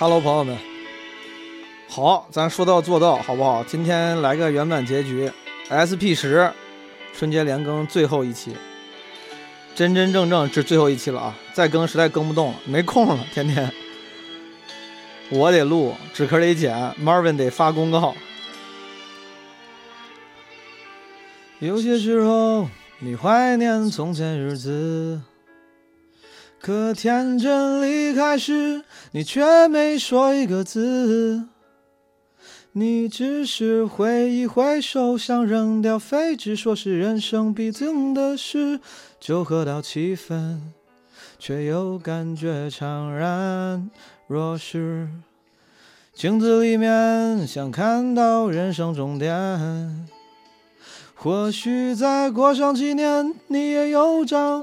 Hello，朋友们，好，咱说到做到，好不好？今天来个圆满结局，SP 十春节连更最后一期，真真正正是最后一期了啊！再更实在更不动了，没空了，天天我得录，纸壳得剪，Marvin 得发公告。有些时候，你怀念从前日子。可天真离开时，你却没说一个字。你只是挥一挥手，想扔掉废纸，说是人生必经的事。酒喝到七分，却又感觉怅然若失。镜子里面想看到人生终点，或许再过上几年，你也有张。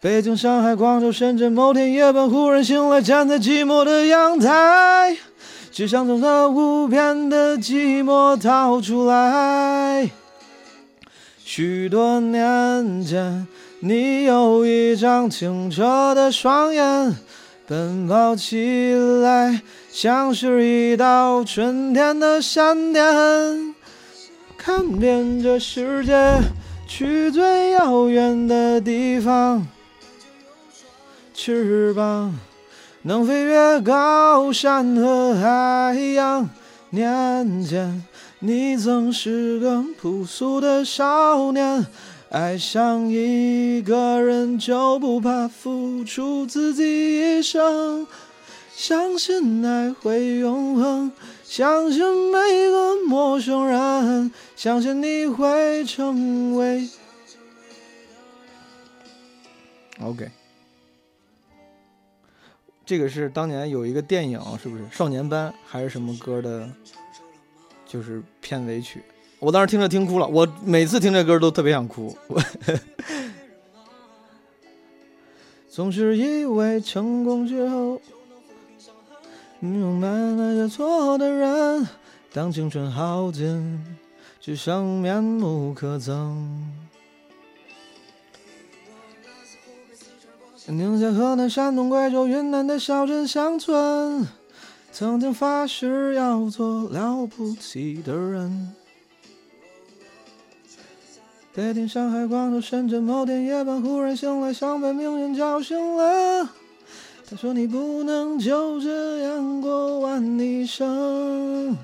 北京、上海、广州、深圳，某天夜半忽然醒来，站在寂寞的阳台，只想从这无边的寂寞逃出来。许多年前，你有一张清澈的双眼，奔跑起来像是一道春天的闪电，看遍这世界，去最遥远的地方。翅膀能飞越高山和海洋。年间，你曾是个朴素的少年，爱上一个人就不怕付出自己一生。相信爱会永恒，相信每个陌生人，相信你会成为。OK。这个是当年有一个电影，是不是《少年班》还是什么歌的？就是片尾曲。我当时听着听哭了，我每次听这歌都特别想哭。总是以为成功之后，明白那些错的人，当青春耗尽，只剩面目可憎。宁夏、河南、山东、贵州、云南的小镇乡村，曾经发誓要做了不起的人。北京、上海、广州、深圳，某天夜半忽然醒来，像被命运叫醒了。他说：“你不能就这样过完一生。”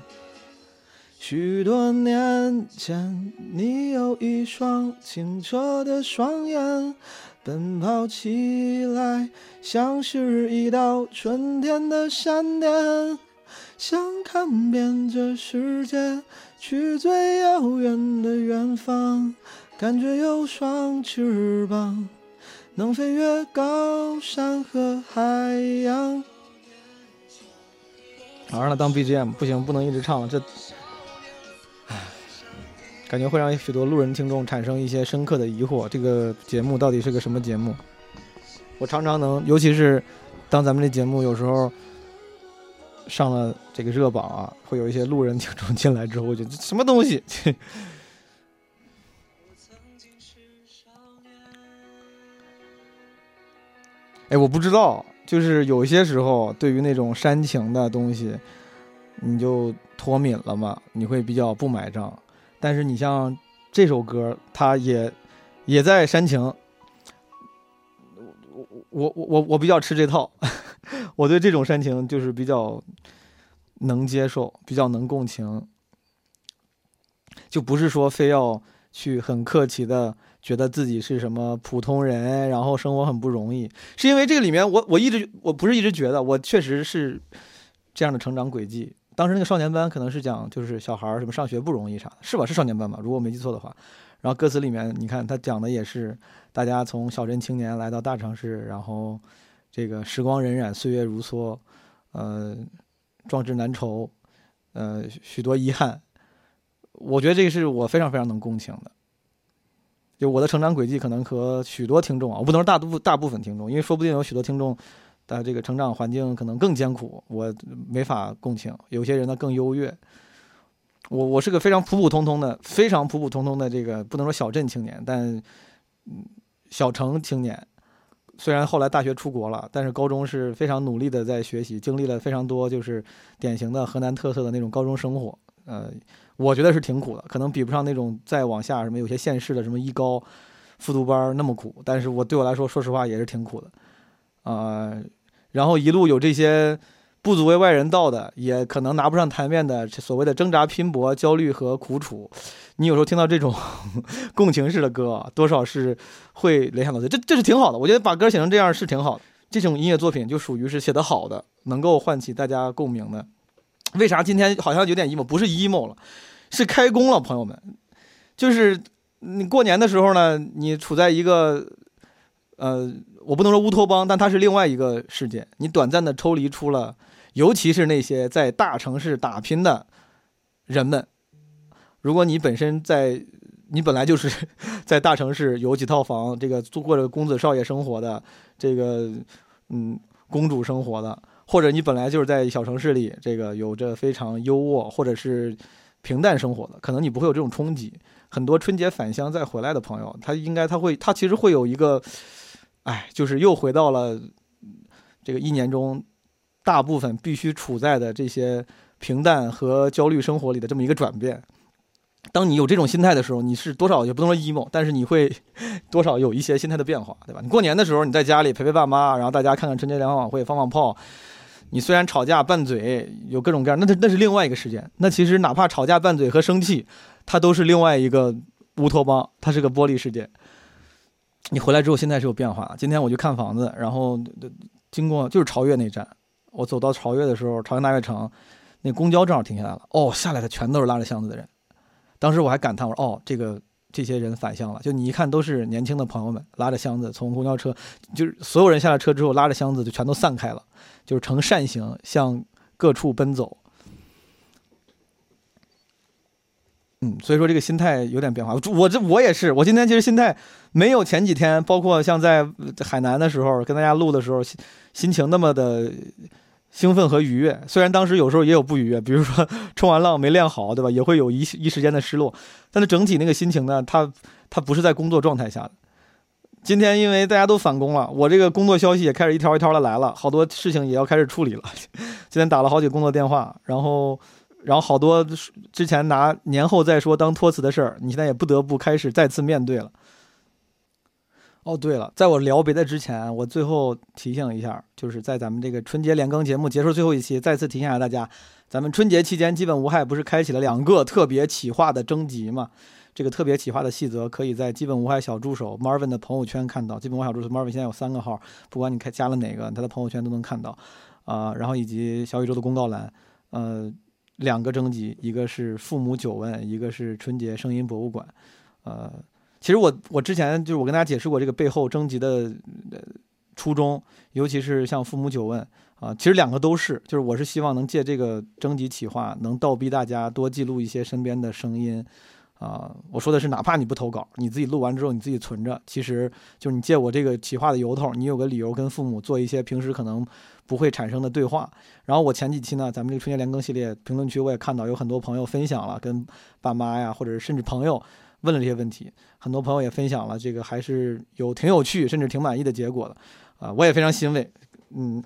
许多年前，你有一双清澈的双眼。奔跑起来像是一道春天的闪电，想看遍这世界，去最遥远的远方，感觉有双翅膀，能飞越高山和海洋。好，让它当 BGM，不行，不能一直唱了，这。感觉会让许多路人听众产生一些深刻的疑惑：这个节目到底是个什么节目？我常常能，尤其是当咱们这节目有时候上了这个热榜啊，会有一些路人听众进来之后，我觉得什么东西？哎，我不知道，就是有些时候对于那种煽情的东西，你就脱敏了嘛，你会比较不买账。但是你像这首歌，它也也在煽情。我我我我我比较吃这套，我对这种煽情就是比较能接受，比较能共情，就不是说非要去很客气的觉得自己是什么普通人，然后生活很不容易。是因为这个里面，我我一直我不是一直觉得，我确实是这样的成长轨迹。当时那个少年班可能是讲就是小孩儿什么上学不容易啥的，是吧？是少年班吧？如果我没记错的话。然后歌词里面你看他讲的也是大家从小镇青年来到大城市，然后这个时光荏苒，岁月如梭，呃，壮志难酬，呃，许多遗憾。我觉得这个是我非常非常能共情的。就我的成长轨迹，可能和许多听众啊，我不能说大部大部分听众，因为说不定有许多听众但这个成长环境可能更艰苦，我没法共情。有些人呢更优越。我我是个非常普普通通的、非常普普通通的这个不能说小镇青年，但嗯，小城青年。虽然后来大学出国了，但是高中是非常努力的在学习，经历了非常多就是典型的河南特色的那种高中生活。呃，我觉得是挺苦的，可能比不上那种再往下什么有些县市的什么一高复读班那么苦。但是我对我来说，说实话也是挺苦的。啊，然后一路有这些不足为外人道的，也可能拿不上台面的所谓的挣扎、拼搏、焦虑和苦楚。你有时候听到这种 共情式的歌，多少是会联想到这，这这是挺好的。我觉得把歌写成这样是挺好的。这种音乐作品就属于是写得好的，能够唤起大家共鸣的。为啥今天好像有点 emo？不是 emo 了，是开工了，朋友们。就是你过年的时候呢，你处在一个呃，我不能说乌托邦，但它是另外一个世界。你短暂的抽离出了，尤其是那些在大城市打拼的人们。如果你本身在，你本来就是 在大城市有几套房，这个过着公子少爷生活的，这个嗯公主生活的，或者你本来就是在小城市里，这个有着非常优渥或者是平淡生活的，可能你不会有这种冲击。很多春节返乡再回来的朋友，他应该他会他其实会有一个，哎，就是又回到了这个一年中大部分必须处在的这些平淡和焦虑生活里的这么一个转变。当你有这种心态的时候，你是多少也不能说 emo，但是你会多少有一些心态的变化，对吧？你过年的时候你在家里陪陪爸妈，然后大家看看春节联欢晚会，放放炮。你虽然吵架拌嘴，有各种各样，那那是另外一个时间。那其实哪怕吵架拌嘴和生气，它都是另外一个乌托邦，它是个玻璃世界。你回来之后，现在是有变化。今天我去看房子，然后经过就是朝越那站，我走到朝越的时候，朝阳大悦城，那公交正好停下来了。哦，下来的全都是拉着箱子的人。当时我还感叹，我说：“哦，这个这些人返乡了。就你一看，都是年轻的朋友们，拉着箱子从公交车，就是所有人下了车之后，拉着箱子就全都散开了，就是呈扇形向各处奔走。嗯，所以说这个心态有点变化。我这我也是，我今天其实心态没有前几天，包括像在海南的时候跟大家录的时候，心心情那么的。”兴奋和愉悦，虽然当时有时候也有不愉悦，比如说冲完浪没练好，对吧？也会有一一时间的失落，但是整体那个心情呢，它它不是在工作状态下的。今天因为大家都返工了，我这个工作消息也开始一条一条的来了，好多事情也要开始处理了。今天打了好几个工作电话，然后然后好多之前拿年后再说当托词的事儿，你现在也不得不开始再次面对了。哦，对了，在我聊别的之前，我最后提醒一下，就是在咱们这个春节连更节目结束最后一期，再次提醒一下大家，咱们春节期间基本无害不是开启了两个特别企划的征集嘛？这个特别企划的细则可以在基本无害小助手 Marvin 的朋友圈看到。基本无害小助手 Marvin 现在有三个号，不管你开加了哪个，他的朋友圈都能看到。啊，然后以及小宇宙的公告栏，呃，两个征集，一个是父母九问，一个是春节声音博物馆，呃。其实我我之前就是我跟大家解释过这个背后征集的初衷，尤其是像父母九问啊，其实两个都是，就是我是希望能借这个征集企划，能倒逼大家多记录一些身边的声音啊。我说的是，哪怕你不投稿，你自己录完之后你自己存着，其实就是你借我这个企划的由头，你有个理由跟父母做一些平时可能不会产生的对话。然后我前几期呢，咱们这个春节连更系列评论区我也看到有很多朋友分享了跟爸妈呀，或者是甚至朋友。问了这些问题，很多朋友也分享了，这个还是有挺有趣，甚至挺满意的结果的，啊，我也非常欣慰，嗯，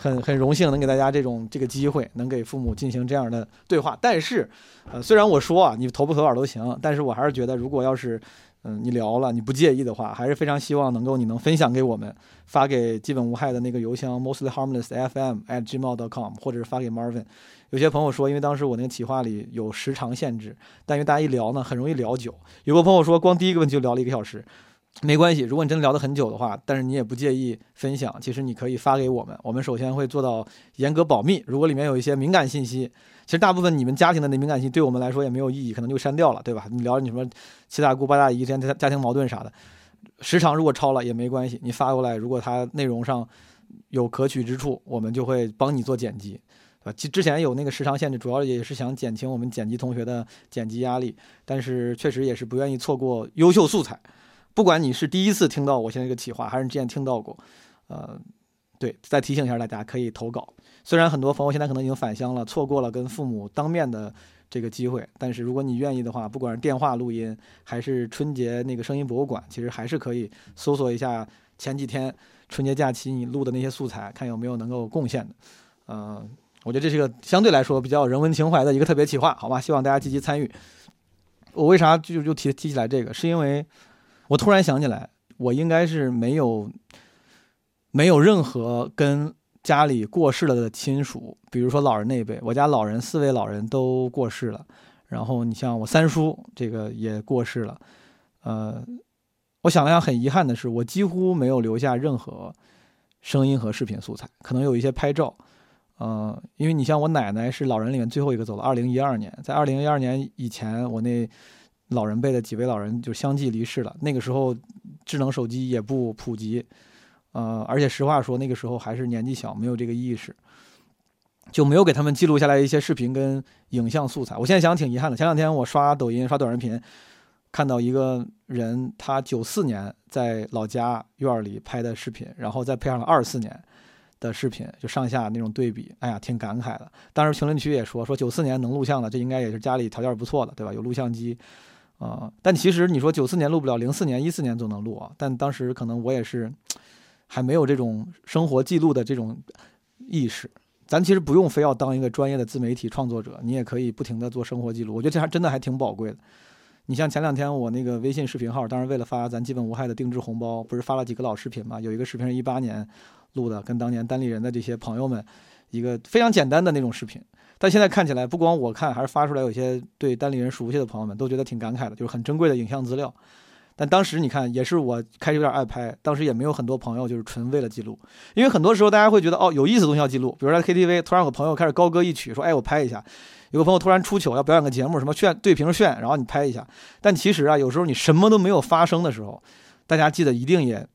很很荣幸能给大家这种这个机会，能给父母进行这样的对话。但是，呃，虽然我说啊，你投不投稿都行，但是我还是觉得，如果要是，嗯，你聊了你不介意的话，还是非常希望能够你能分享给我们，发给基本无害的那个邮箱 mostly harmless fm at gmail.com，或者是发给 Marvin。有些朋友说，因为当时我那个企划里有时长限制，但因为大家一聊呢，很容易聊久。有个朋友说，光第一个问题就聊了一个小时，没关系，如果你真的聊得很久的话，但是你也不介意分享，其实你可以发给我们，我们首先会做到严格保密。如果里面有一些敏感信息，其实大部分你们家庭的那敏感信息对我们来说也没有意义，可能就删掉了，对吧？你聊你什么七大姑八大姨之间家庭矛盾啥的，时长如果超了也没关系，你发过来，如果它内容上有可取之处，我们就会帮你做剪辑。呃，之之前有那个时长限制，主要也是想减轻我们剪辑同学的剪辑压力，但是确实也是不愿意错过优秀素材。不管你是第一次听到我现在这个企划，还是你之前听到过，呃，对，再提醒一下大家，可以投稿。虽然很多朋友现在可能已经返乡了，错过了跟父母当面的这个机会，但是如果你愿意的话，不管是电话录音，还是春节那个声音博物馆，其实还是可以搜索一下前几天春节假期你录的那些素材，看有没有能够贡献的。嗯，我觉得这是一个相对来说比较人文情怀的一个特别企划，好吧？希望大家积极参与。我为啥就就提提起来这个？是因为。我突然想起来，我应该是没有没有任何跟家里过世了的亲属，比如说老人那一辈，我家老人四位老人都过世了，然后你像我三叔这个也过世了，呃，我想了想，很遗憾的是，我几乎没有留下任何声音和视频素材，可能有一些拍照，呃，因为你像我奶奶是老人里面最后一个走了，二零一二年，在二零一二年以前，我那。老人辈的几位老人就相继离世了。那个时候，智能手机也不普及，呃，而且实话说，那个时候还是年纪小，没有这个意识，就没有给他们记录下来一些视频跟影像素材。我现在想挺遗憾的。前两天我刷抖音、刷短视频，看到一个人，他九四年在老家院里拍的视频，然后再配上了二四年的视频，就上下那种对比，哎呀，挺感慨的。当时评论区也说，说九四年能录像的，这应该也是家里条件不错的，对吧？有录像机。啊，但其实你说九四年录不了，零四年、一四年总能录啊。但当时可能我也是还没有这种生活记录的这种意识。咱其实不用非要当一个专业的自媒体创作者，你也可以不停的做生活记录。我觉得这还真的还挺宝贵的。你像前两天我那个微信视频号，当时为了发咱基本无害的定制红包，不是发了几个老视频嘛？有一个视频是一八年录的，跟当年单立人的这些朋友们一个非常简单的那种视频。但现在看起来，不光我看，还是发出来，有些对单立人熟悉的朋友们都觉得挺感慨的，就是很珍贵的影像资料。但当时你看，也是我开始有点爱拍，当时也没有很多朋友，就是纯为了记录。因为很多时候大家会觉得，哦，有意思的东西要记录。比如在 KTV，突然有个朋友开始高歌一曲，说，哎，我拍一下。有个朋友突然出糗要表演个节目，什么炫对屏炫，然后你拍一下。但其实啊，有时候你什么都没有发生的时候，大家记得一定也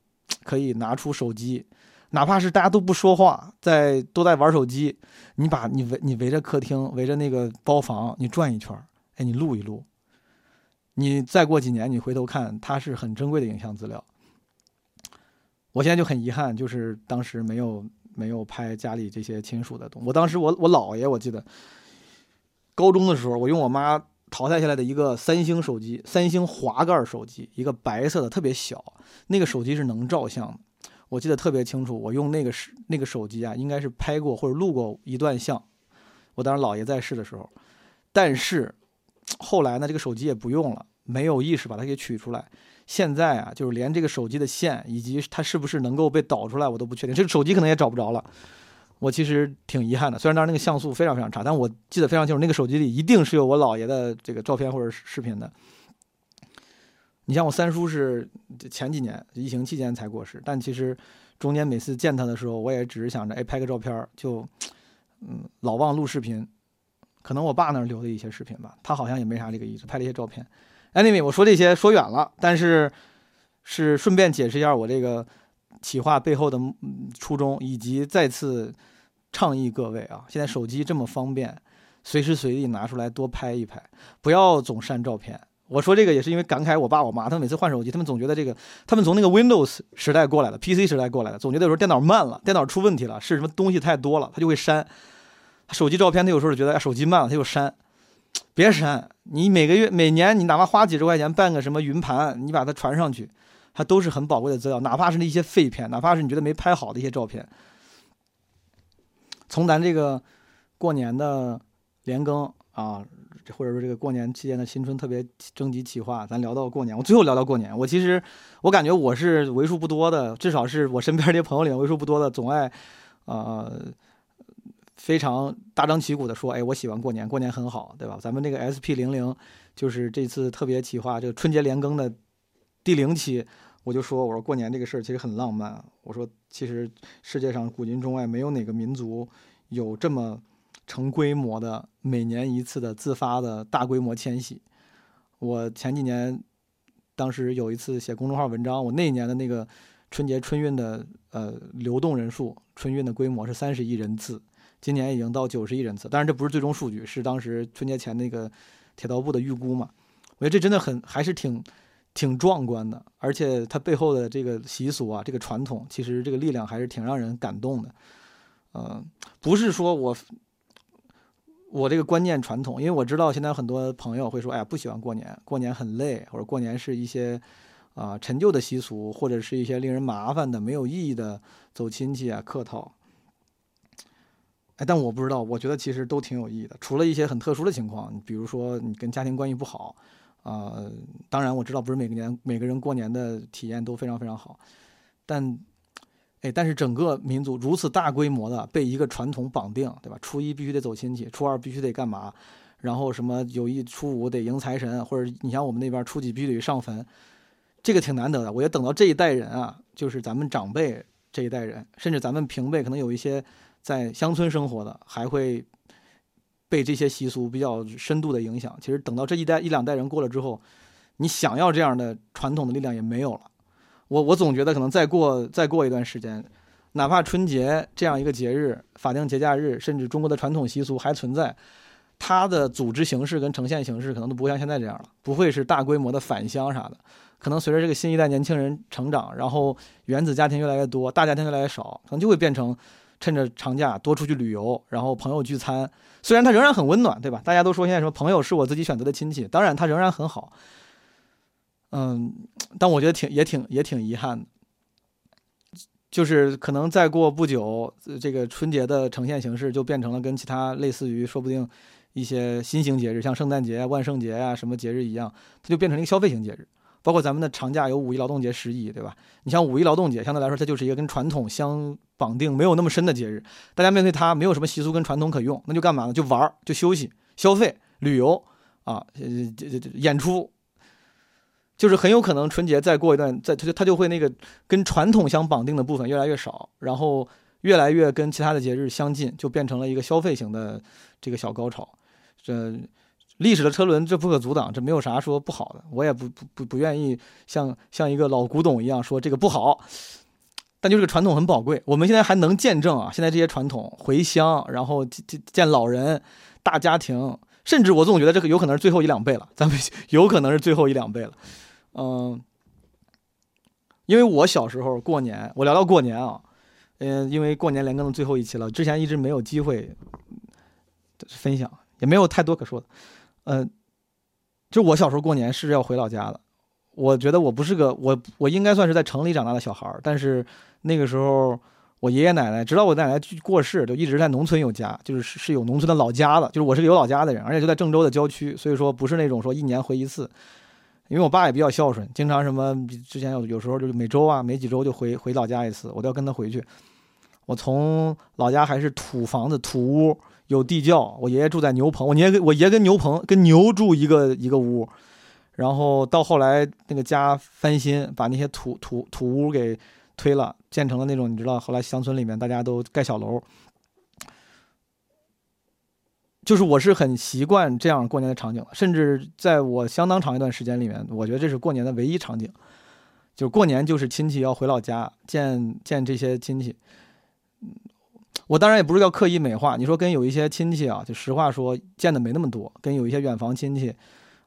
可以拿出手机。哪怕是大家都不说话，在都在玩手机，你把你围你围着客厅，围着那个包房，你转一圈哎，你录一录。你再过几年，你回头看，它是很珍贵的影像资料。我现在就很遗憾，就是当时没有没有拍家里这些亲属的东西。我当时我我姥爷，我记得高中的时候，我用我妈淘汰下来的一个三星手机，三星滑盖手机，一个白色的，特别小，那个手机是能照相的。我记得特别清楚，我用那个是那个手机啊，应该是拍过或者录过一段像。我当时姥爷在世的时候，但是后来呢，这个手机也不用了，没有意识把它给取出来。现在啊，就是连这个手机的线以及它是不是能够被导出来，我都不确定。这个手机可能也找不着了。我其实挺遗憾的，虽然当时那个像素非常非常差，但我记得非常清楚，那个手机里一定是有我姥爷的这个照片或者视频的。你像我三叔是前几年疫情期间才过世，但其实中间每次见他的时候，我也只是想着，哎，拍个照片就，嗯，老忘录视频。可能我爸那儿留的一些视频吧，他好像也没啥这个意思，拍了一些照片。Anyway，我说这些说远了，但是是顺便解释一下我这个企划背后的初衷，以及再次倡议各位啊，现在手机这么方便，随时随地拿出来多拍一拍，不要总删照片。我说这个也是因为感慨我爸我妈，他们每次换手机，他们总觉得这个，他们从那个 Windows 时代过来的，PC 时代过来的，总觉得有时候电脑慢了，电脑出问题了，是什么东西太多了，他就会删。手机照片他有时候觉得哎手机慢了，他就删。别删，你每个月每年你哪怕花几十块钱办个什么云盘，你把它传上去，它都是很宝贵的资料，哪怕是那些废片，哪怕是你觉得没拍好的一些照片。从咱这个过年的连更啊。或者说这个过年期间的新春特别征集企划，咱聊到过年，我最后聊到过年。我其实我感觉我是为数不多的，至少是我身边这些朋友里面为数不多的，总爱，呃，非常大张旗鼓的说，哎，我喜欢过年，过年很好，对吧？咱们这个 SP 零零就是这次特别企划，这个春节连更的第零期，我就说，我说过年这个事儿其实很浪漫。我说，其实世界上古今中外没有哪个民族有这么。成规模的每年一次的自发的大规模迁徙，我前几年当时有一次写公众号文章，我那一年的那个春节春运的呃流动人数，春运的规模是三十亿人次，今年已经到九十亿人次。当然这不是最终数据，是当时春节前那个铁道部的预估嘛。我觉得这真的很还是挺挺壮观的，而且它背后的这个习俗啊，这个传统，其实这个力量还是挺让人感动的。呃，不是说我我这个观念传统，因为我知道现在很多朋友会说，哎呀，不喜欢过年，过年很累，或者过年是一些。啊，陈旧的习俗，或者是一些令人麻烦的、没有意义的走亲戚啊、客套。哎，但我不知道，我觉得其实都挺有意义的。除了一些很特殊的情况，比如说你跟家庭关系不好，啊，当然我知道不是每个年每个人过年的体验都非常非常好。但，哎，但是整个民族如此大规模的被一个传统绑定，对吧？初一必须得走亲戚，初二必须得干嘛？然后什么有一初五得迎财神，或者你像我们那边初几必须得上坟。这个挺难得的，我觉得等到这一代人啊，就是咱们长辈这一代人，甚至咱们平辈，可能有一些在乡村生活的，还会被这些习俗比较深度的影响。其实等到这一代一两代人过了之后，你想要这样的传统的力量也没有了。我我总觉得可能再过再过一段时间，哪怕春节这样一个节日、法定节假日，甚至中国的传统习俗还存在，它的组织形式跟呈现形式可能都不会像现在这样了，不会是大规模的返乡啥的。可能随着这个新一代年轻人成长，然后原子家庭越来越多，大家庭越来越少，可能就会变成趁着长假多出去旅游，然后朋友聚餐。虽然它仍然很温暖，对吧？大家都说现在什么朋友是我自己选择的亲戚，当然它仍然很好。嗯，但我觉得挺也挺也挺遗憾的，就是可能再过不久，这个春节的呈现形式就变成了跟其他类似于说不定一些新型节日，像圣诞节、万圣节啊什么节日一样，它就变成了一个消费型节日。包括咱们的长假有五一劳动节、十一，对吧？你像五一劳动节，相对来说它就是一个跟传统相绑定没有那么深的节日，大家面对它没有什么习俗跟传统可用，那就干嘛呢？就玩儿、就休息、消费、旅游啊，这这这演出，就是很有可能春节再过一段，再它就它就会那个跟传统相绑定的部分越来越少，然后越来越跟其他的节日相近，就变成了一个消费型的这个小高潮，这。历史的车轮，这不可阻挡，这没有啥说不好的。我也不不不不愿意像像一个老古董一样说这个不好，但就这个传统很宝贵。我们现在还能见证啊，现在这些传统回乡，然后见见老人，大家庭，甚至我总觉得这个有可能是最后一两辈了，咱们 有可能是最后一两辈了。嗯，因为我小时候过年，我聊到过年啊，嗯，因为过年连更的最后一期了，之前一直没有机会分享，也没有太多可说的。嗯，就我小时候过年是要回老家的。我觉得我不是个我，我应该算是在城里长大的小孩儿。但是那个时候，我爷爷奶奶直到我奶奶过世，就一直在农村有家，就是是有农村的老家的。就是我是个有老家的人，而且就在郑州的郊区，所以说不是那种说一年回一次。因为我爸也比较孝顺，经常什么之前有有时候就是每周啊，没几周就回回老家一次，我都要跟他回去。我从老家还是土房子土屋。有地窖，我爷爷住在牛棚，我爷跟我爷跟牛棚跟牛住一个一个屋，然后到后来那个家翻新，把那些土土土屋给推了，建成了那种你知道，后来乡村里面大家都盖小楼，就是我是很习惯这样过年的场景，甚至在我相当长一段时间里面，我觉得这是过年的唯一场景，就过年就是亲戚要回老家见见这些亲戚。嗯我当然也不是要刻意美化，你说跟有一些亲戚啊，就实话说见的没那么多，跟有一些远房亲戚，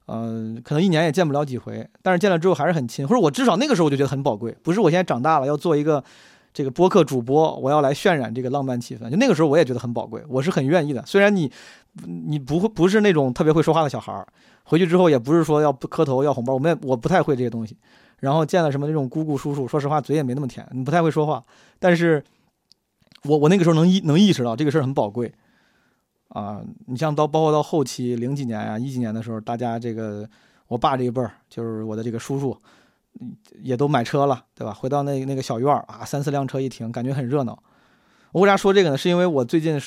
嗯，可能一年也见不了几回，但是见了之后还是很亲，或者我至少那个时候我就觉得很宝贵，不是我现在长大了要做一个这个播客主播，我要来渲染这个浪漫气氛，就那个时候我也觉得很宝贵，我是很愿意的。虽然你你不会不是那种特别会说话的小孩儿，回去之后也不是说要不磕头要红包，我们也我不太会这些东西，然后见了什么那种姑姑叔叔，说实话嘴也没那么甜，你不太会说话，但是。我我那个时候能意能意识到这个事儿很宝贵，啊，你像到包括到后期零几年呀一几年的时候，大家这个我爸这一辈儿，就是我的这个叔叔，也都买车了，对吧？回到那那个小院儿啊，三四辆车一停，感觉很热闹。我为啥说这个呢？是因为我最近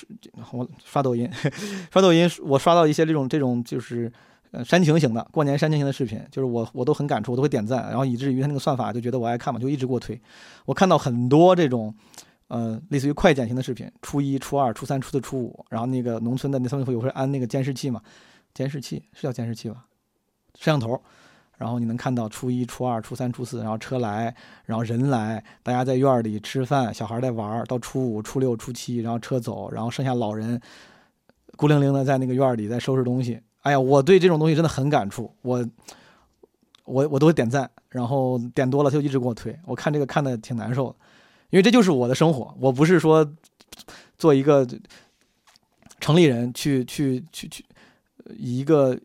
我刷抖音，刷抖音我刷到一些这种这种就是呃煽情型的过年煽情型的视频，就是我我都很感触，我都会点赞，然后以至于他那个算法就觉得我爱看嘛，就一直给我推。我看到很多这种。呃，类似于快剪型的视频，初一、初二、初三、初四、初五，然后那个农村的那上面会有会安那个监视器嘛？监视器是叫监视器吧？摄像头，然后你能看到初一、初二、初三、初四，然后车来，然后人来，大家在院里吃饭，小孩在玩儿，到初五、初六、初七，然后车走，然后剩下老人孤零零的在那个院里在收拾东西。哎呀，我对这种东西真的很感触，我我我都会点赞，然后点多了他就一直给我推，我看这个看的挺难受的，因为这就是我的生活，我不是说做一个城里人去去去去以一个。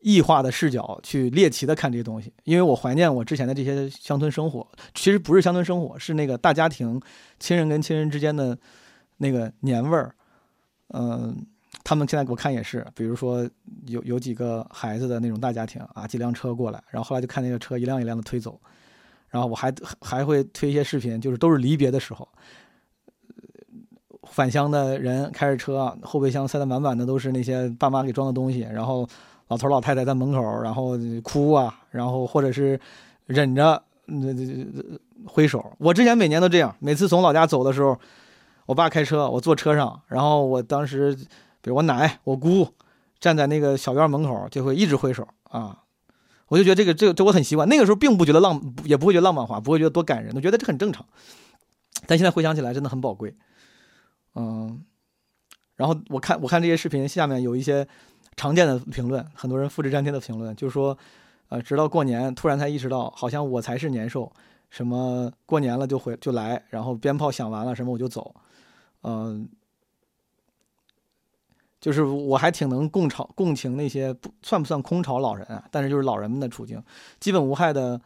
异化的视角去猎奇的看这些东西，因为我怀念我之前的这些乡村生活。其实不是乡村生活，是那个大家庭、亲人跟亲人之间的那个年味儿。嗯，他们现在给我看也是，比如说有有几个孩子的那种大家庭啊，几辆车过来，然后后来就看那个车一辆一辆的推走，然后我还还会推一些视频，就是都是离别的时候，返乡的人开着车，后备箱塞得满满的都是那些爸妈给装的东西，然后。老头老太太在门口，然后哭啊，然后或者是忍着，那挥手。我之前每年都这样，每次从老家走的时候，我爸开车，我坐车上，然后我当时，比如我奶、我姑站在那个小院门口，就会一直挥手啊。我就觉得这个这这我很习惯。那个时候并不觉得浪，也不会觉得浪漫化，不会觉得多感人，我觉得这很正常。但现在回想起来，真的很宝贵。嗯，然后我看我看这些视频下面有一些。常见的评论，很多人复制粘贴的评论，就是说，呃，直到过年，突然才意识到，好像我才是年兽，什么过年了就回就来，然后鞭炮响完了什么我就走，嗯，就是我还挺能共潮共情那些不算不算空巢老人啊，但是就是老人们的处境，基本无害的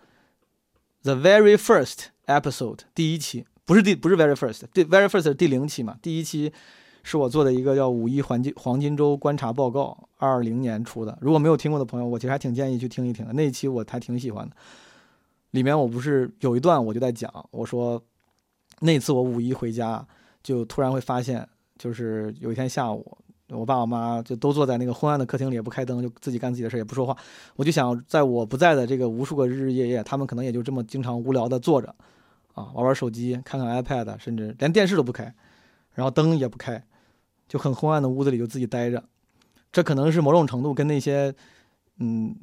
，the very first episode 第一期不是第不是 very first 第 very first 是第零期嘛，第一期。是我做的一个叫《五一黄金黄金周观察报告》，二零年出的。如果没有听过的朋友，我其实还挺建议去听一听的。那一期我还挺喜欢的。里面我不是有一段我就在讲，我说那次我五一回家，就突然会发现，就是有一天下午，我爸我妈就都坐在那个昏暗的客厅里，也不开灯，就自己干自己的事，也不说话。我就想，在我不在的这个无数个日日夜夜，他们可能也就这么经常无聊的坐着，啊，玩玩手机，看看 iPad，甚至连电视都不开，然后灯也不开。就很昏暗的屋子里就自己待着，这可能是某种程度跟那些，嗯，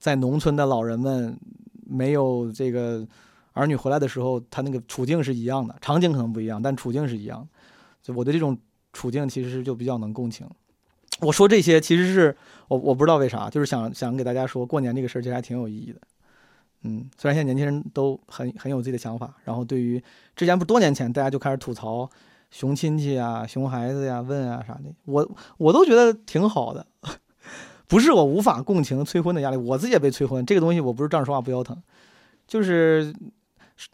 在农村的老人们没有这个儿女回来的时候，他那个处境是一样的，场景可能不一样，但处境是一样。就我对这种处境其实就比较能共情。我说这些其实是我我不知道为啥，就是想想给大家说过年这个事儿其实还挺有意义的。嗯，虽然现在年轻人都很很有自己的想法，然后对于之前不多年前大家就开始吐槽。熊亲戚啊，熊孩子呀，问啊啥的，我我都觉得挺好的，不是我无法共情催婚的压力，我自己也被催婚，这个东西我不是这样说话不腰疼，就是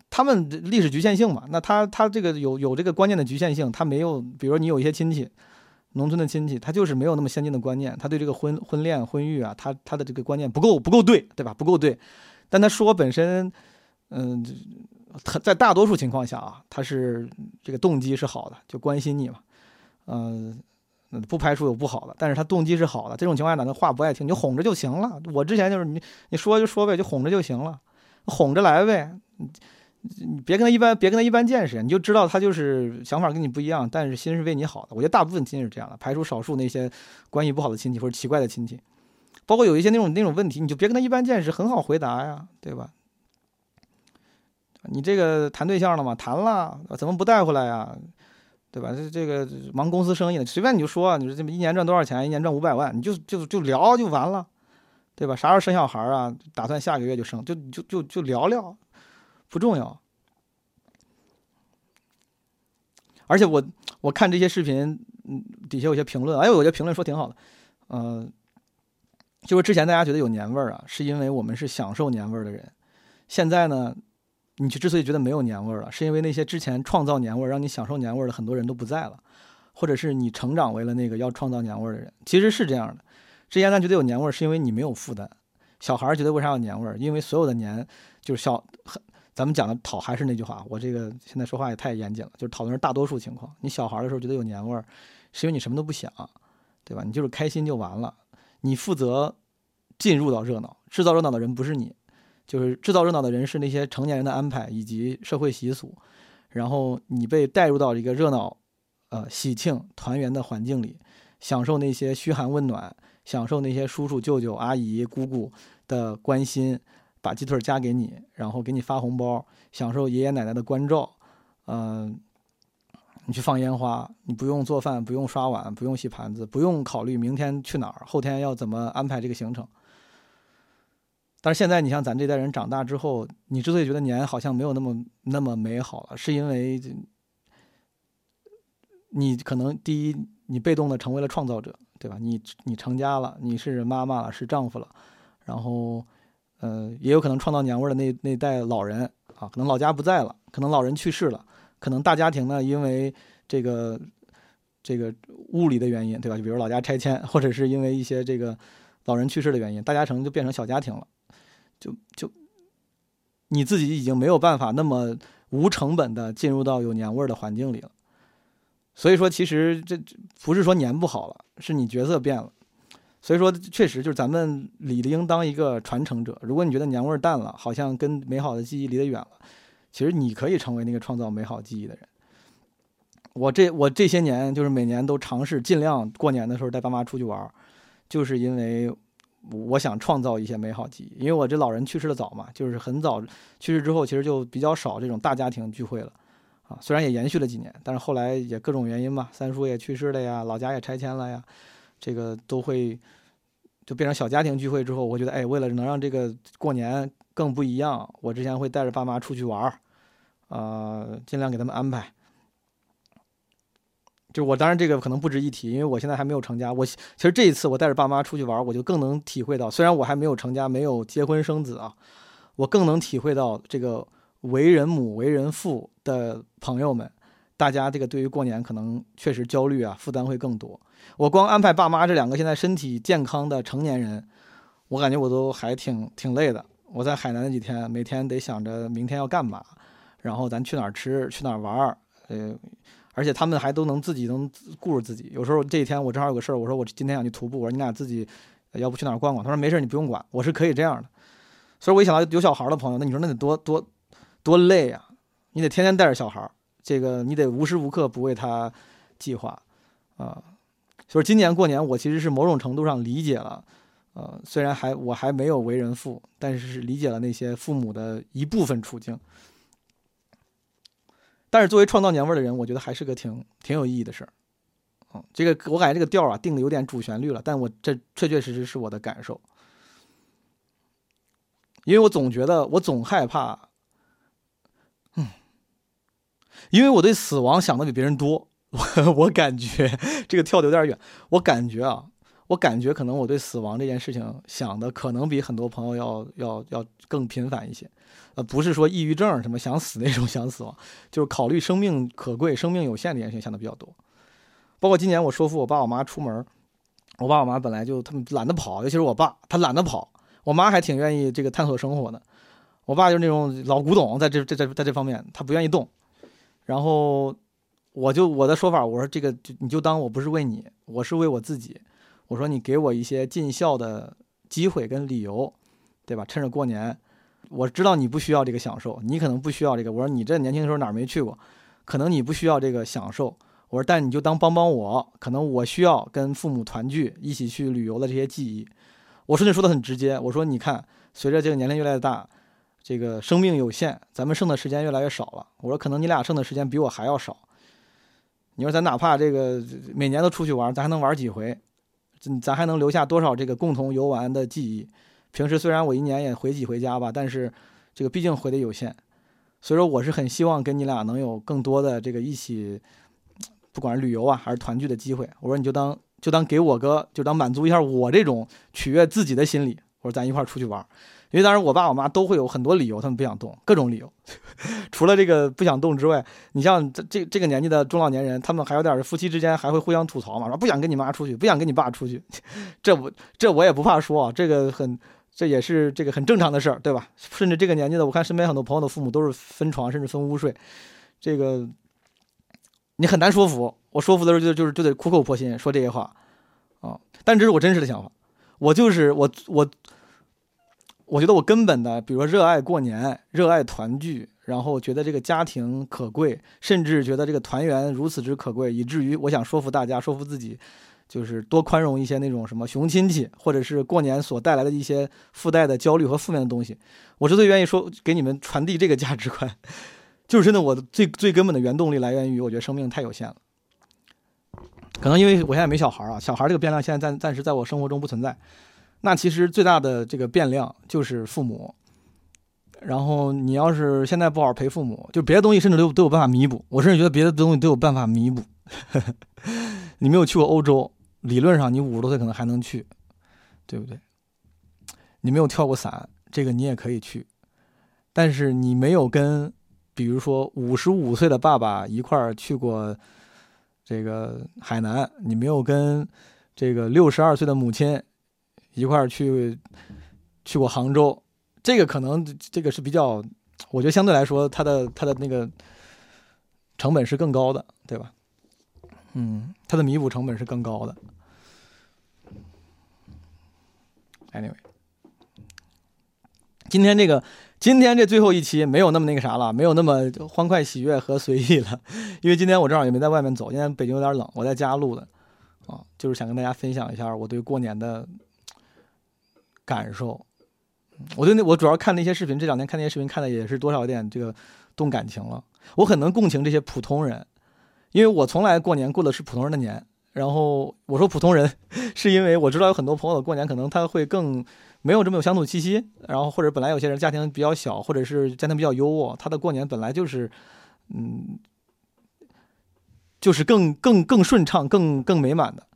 他们历史局限性嘛，那他他这个有有这个观念的局限性，他没有，比如说你有一些亲戚，农村的亲戚，他就是没有那么先进的观念，他对这个婚婚恋婚育啊，他他的这个观念不够不够对，对吧？不够对，但他说本身，嗯。他在大多数情况下啊，他是这个动机是好的，就关心你嘛，嗯，不排除有不好的，但是他动机是好的。这种情况下，他话不爱听，你就哄着就行了。我之前就是你你说就说呗，就哄着就行了，哄着来呗，你别跟他一般，别跟他一般见识，你就知道他就是想法跟你不一样，但是心是为你好的。我觉得大部分亲戚是这样的，排除少数那些关系不好的亲戚或者奇怪的亲戚，包括有一些那种那种问题，你就别跟他一般见识，很好回答呀，对吧？你这个谈对象了吗？谈了，怎么不带回来呀？对吧？这这个忙公司生意的，随便你就说，你说这么一年赚多少钱？一年赚五百万，你就就就聊就完了，对吧？啥时候生小孩啊？打算下个月就生，就就就就聊聊，不重要。而且我我看这些视频，嗯，底下有些评论，哎呦，有些评论说挺好的，嗯，就是之前大家觉得有年味儿啊，是因为我们是享受年味儿的人，现在呢？你之所以觉得没有年味儿了，是因为那些之前创造年味儿、让你享受年味儿的很多人都不在了，或者是你成长为了那个要创造年味儿的人。其实是这样的，之前咱觉得有年味儿，是因为你没有负担。小孩儿觉得为啥有年味儿？因为所有的年就是小，咱们讲的讨还是那句话，我这个现在说话也太严谨了，就是讨论是大多数情况。你小孩儿的时候觉得有年味儿，是因为你什么都不想，对吧？你就是开心就完了，你负责进入到热闹，制造热闹的人不是你。就是制造热闹的人是那些成年人的安排以及社会习俗，然后你被带入到一个热闹、呃喜庆、团圆的环境里，享受那些嘘寒问暖，享受那些叔叔、舅舅、阿姨、姑姑的关心，把鸡腿夹给你，然后给你发红包，享受爷爷奶奶的关照。嗯，你去放烟花，你不用做饭，不用刷碗，不用洗盘子，不用考虑明天去哪儿，后天要怎么安排这个行程。但是现在，你像咱这代人长大之后，你之所以觉得年好像没有那么那么美好了，是因为你可能第一，你被动的成为了创造者，对吧？你你成家了，你是妈妈了，是丈夫了，然后，呃，也有可能创造年味的那那代老人啊，可能老家不在了，可能老人去世了，可能大家庭呢，因为这个这个物理的原因，对吧？就比如老家拆迁，或者是因为一些这个老人去世的原因，大家城就变成小家庭了。就就，你自己已经没有办法那么无成本的进入到有年味儿的环境里了。所以说，其实这不是说年不好了，是你角色变了。所以说，确实就是咱们理应当一个传承者。如果你觉得年味儿淡了，好像跟美好的记忆离得远了，其实你可以成为那个创造美好记忆的人。我这我这些年就是每年都尝试尽量过年的时候带爸妈出去玩，就是因为。我想创造一些美好记忆，因为我这老人去世的早嘛，就是很早去世之后，其实就比较少这种大家庭聚会了，啊，虽然也延续了几年，但是后来也各种原因嘛，三叔也去世了呀，老家也拆迁了呀，这个都会就变成小家庭聚会之后，我觉得哎，为了能让这个过年更不一样，我之前会带着爸妈出去玩儿，啊，尽量给他们安排。就我当然这个可能不值一提，因为我现在还没有成家。我其实这一次我带着爸妈出去玩，我就更能体会到，虽然我还没有成家，没有结婚生子啊，我更能体会到这个为人母、为人父的朋友们，大家这个对于过年可能确实焦虑啊，负担会更多。我光安排爸妈这两个现在身体健康的成年人，我感觉我都还挺挺累的。我在海南那几天，每天得想着明天要干嘛，然后咱去哪儿吃，去哪儿玩儿，呃。而且他们还都能自己能顾着自己。有时候这一天我正好有个事儿，我说我今天想去徒步，我说你俩自己要不去哪儿逛逛？他说没事，你不用管，我是可以这样的。所以我一想到有小孩的朋友，那你说那得多多多累啊！你得天天带着小孩，这个你得无时无刻不为他计划啊。就是今年过年，我其实是某种程度上理解了，呃，虽然还我还没有为人父，但是是理解了那些父母的一部分处境。但是作为创造年味的人，我觉得还是个挺挺有意义的事儿，嗯，这个我感觉这个调啊定的有点主旋律了，但我这确确实实是我的感受，因为我总觉得我总害怕，嗯，因为我对死亡想的比别人多，我 我感觉这个跳的有点远，我感觉啊。我感觉可能我对死亡这件事情想的可能比很多朋友要要要更频繁一些，呃，不是说抑郁症什么想死那种 想死亡，就是考虑生命可贵、生命有限这件事情想的比较多。包括今年我说服我爸我妈出门，我爸我妈本来就他们懒得跑，尤其是我爸，他懒得跑，我妈还挺愿意这个探索生活的。我爸就是那种老古董，在这这在在这方面他不愿意动。然后我就我的说法，我说这个就你就当我不是为你，我是为我自己。我说你给我一些尽孝的机会跟理由，对吧？趁着过年，我知道你不需要这个享受，你可能不需要这个。我说你这年轻的时候哪儿没去过，可能你不需要这个享受。我说但你就当帮帮我，可能我需要跟父母团聚，一起去旅游的这些记忆。我说你说的很直接，我说你看，随着这个年龄越来越大，这个生命有限，咱们剩的时间越来越少了。我说可能你俩剩的时间比我还要少。你说咱哪怕这个每年都出去玩，咱还能玩几回？咱还能留下多少这个共同游玩的记忆？平时虽然我一年也回几回家吧，但是这个毕竟回的有限，所以说我是很希望跟你俩能有更多的这个一起，不管是旅游啊还是团聚的机会。我说你就当就当给我个就当满足一下我这种取悦自己的心理。我说咱一块儿出去玩。因为当时我爸我妈都会有很多理由，他们不想动，各种理由。除了这个不想动之外，你像这这这个年纪的中老年人，他们还有点夫妻之间还会互相吐槽嘛，说不想跟你妈出去，不想跟你爸出去。这我这我也不怕说啊，这个很这也是这个很正常的事儿，对吧？甚至这个年纪的，我看身边很多朋友的父母都是分床，甚至分屋睡，这个你很难说服。我说服的时候就就是就得苦口婆心说这些话啊，但这是我真实的想法，我就是我我。我觉得我根本的，比如说热爱过年，热爱团聚，然后觉得这个家庭可贵，甚至觉得这个团圆如此之可贵，以至于我想说服大家，说服自己，就是多宽容一些那种什么熊亲戚，或者是过年所带来的一些附带的焦虑和负面的东西。我是最愿意说给你们传递这个价值观，就是真的，我最最根本的原动力来源于我觉得生命太有限了。可能因为我现在没小孩啊，小孩这个变量现在暂暂时在我生活中不存在。那其实最大的这个变量就是父母。然后你要是现在不好陪父母，就别的东西甚至都都有办法弥补。我甚至觉得别的东西都有办法弥补。你没有去过欧洲，理论上你五十多岁可能还能去，对不对？你没有跳过伞，这个你也可以去。但是你没有跟，比如说五十五岁的爸爸一块儿去过这个海南，你没有跟这个六十二岁的母亲一块儿去去过杭州。这个可能，这个是比较，我觉得相对来说，它的它的那个成本是更高的，对吧？嗯，它的弥补成本是更高的。Anyway，今天这个今天这最后一期没有那么那个啥了，没有那么欢快喜悦和随意了，因为今天我正好也没在外面走，今天北京有点冷，我在家录的，啊，就是想跟大家分享一下我对过年的感受。我对那我主要看那些视频，这两天看那些视频看的也是多少有点这个动感情了。我很能共情这些普通人，因为我从来过年过的是普通人的年。然后我说普通人，是因为我知道有很多朋友过年可能他会更没有这么有乡土气息，然后或者本来有些人家庭比较小，或者是家庭比较优渥，他的过年本来就是，嗯，就是更更更顺畅、更更美满的，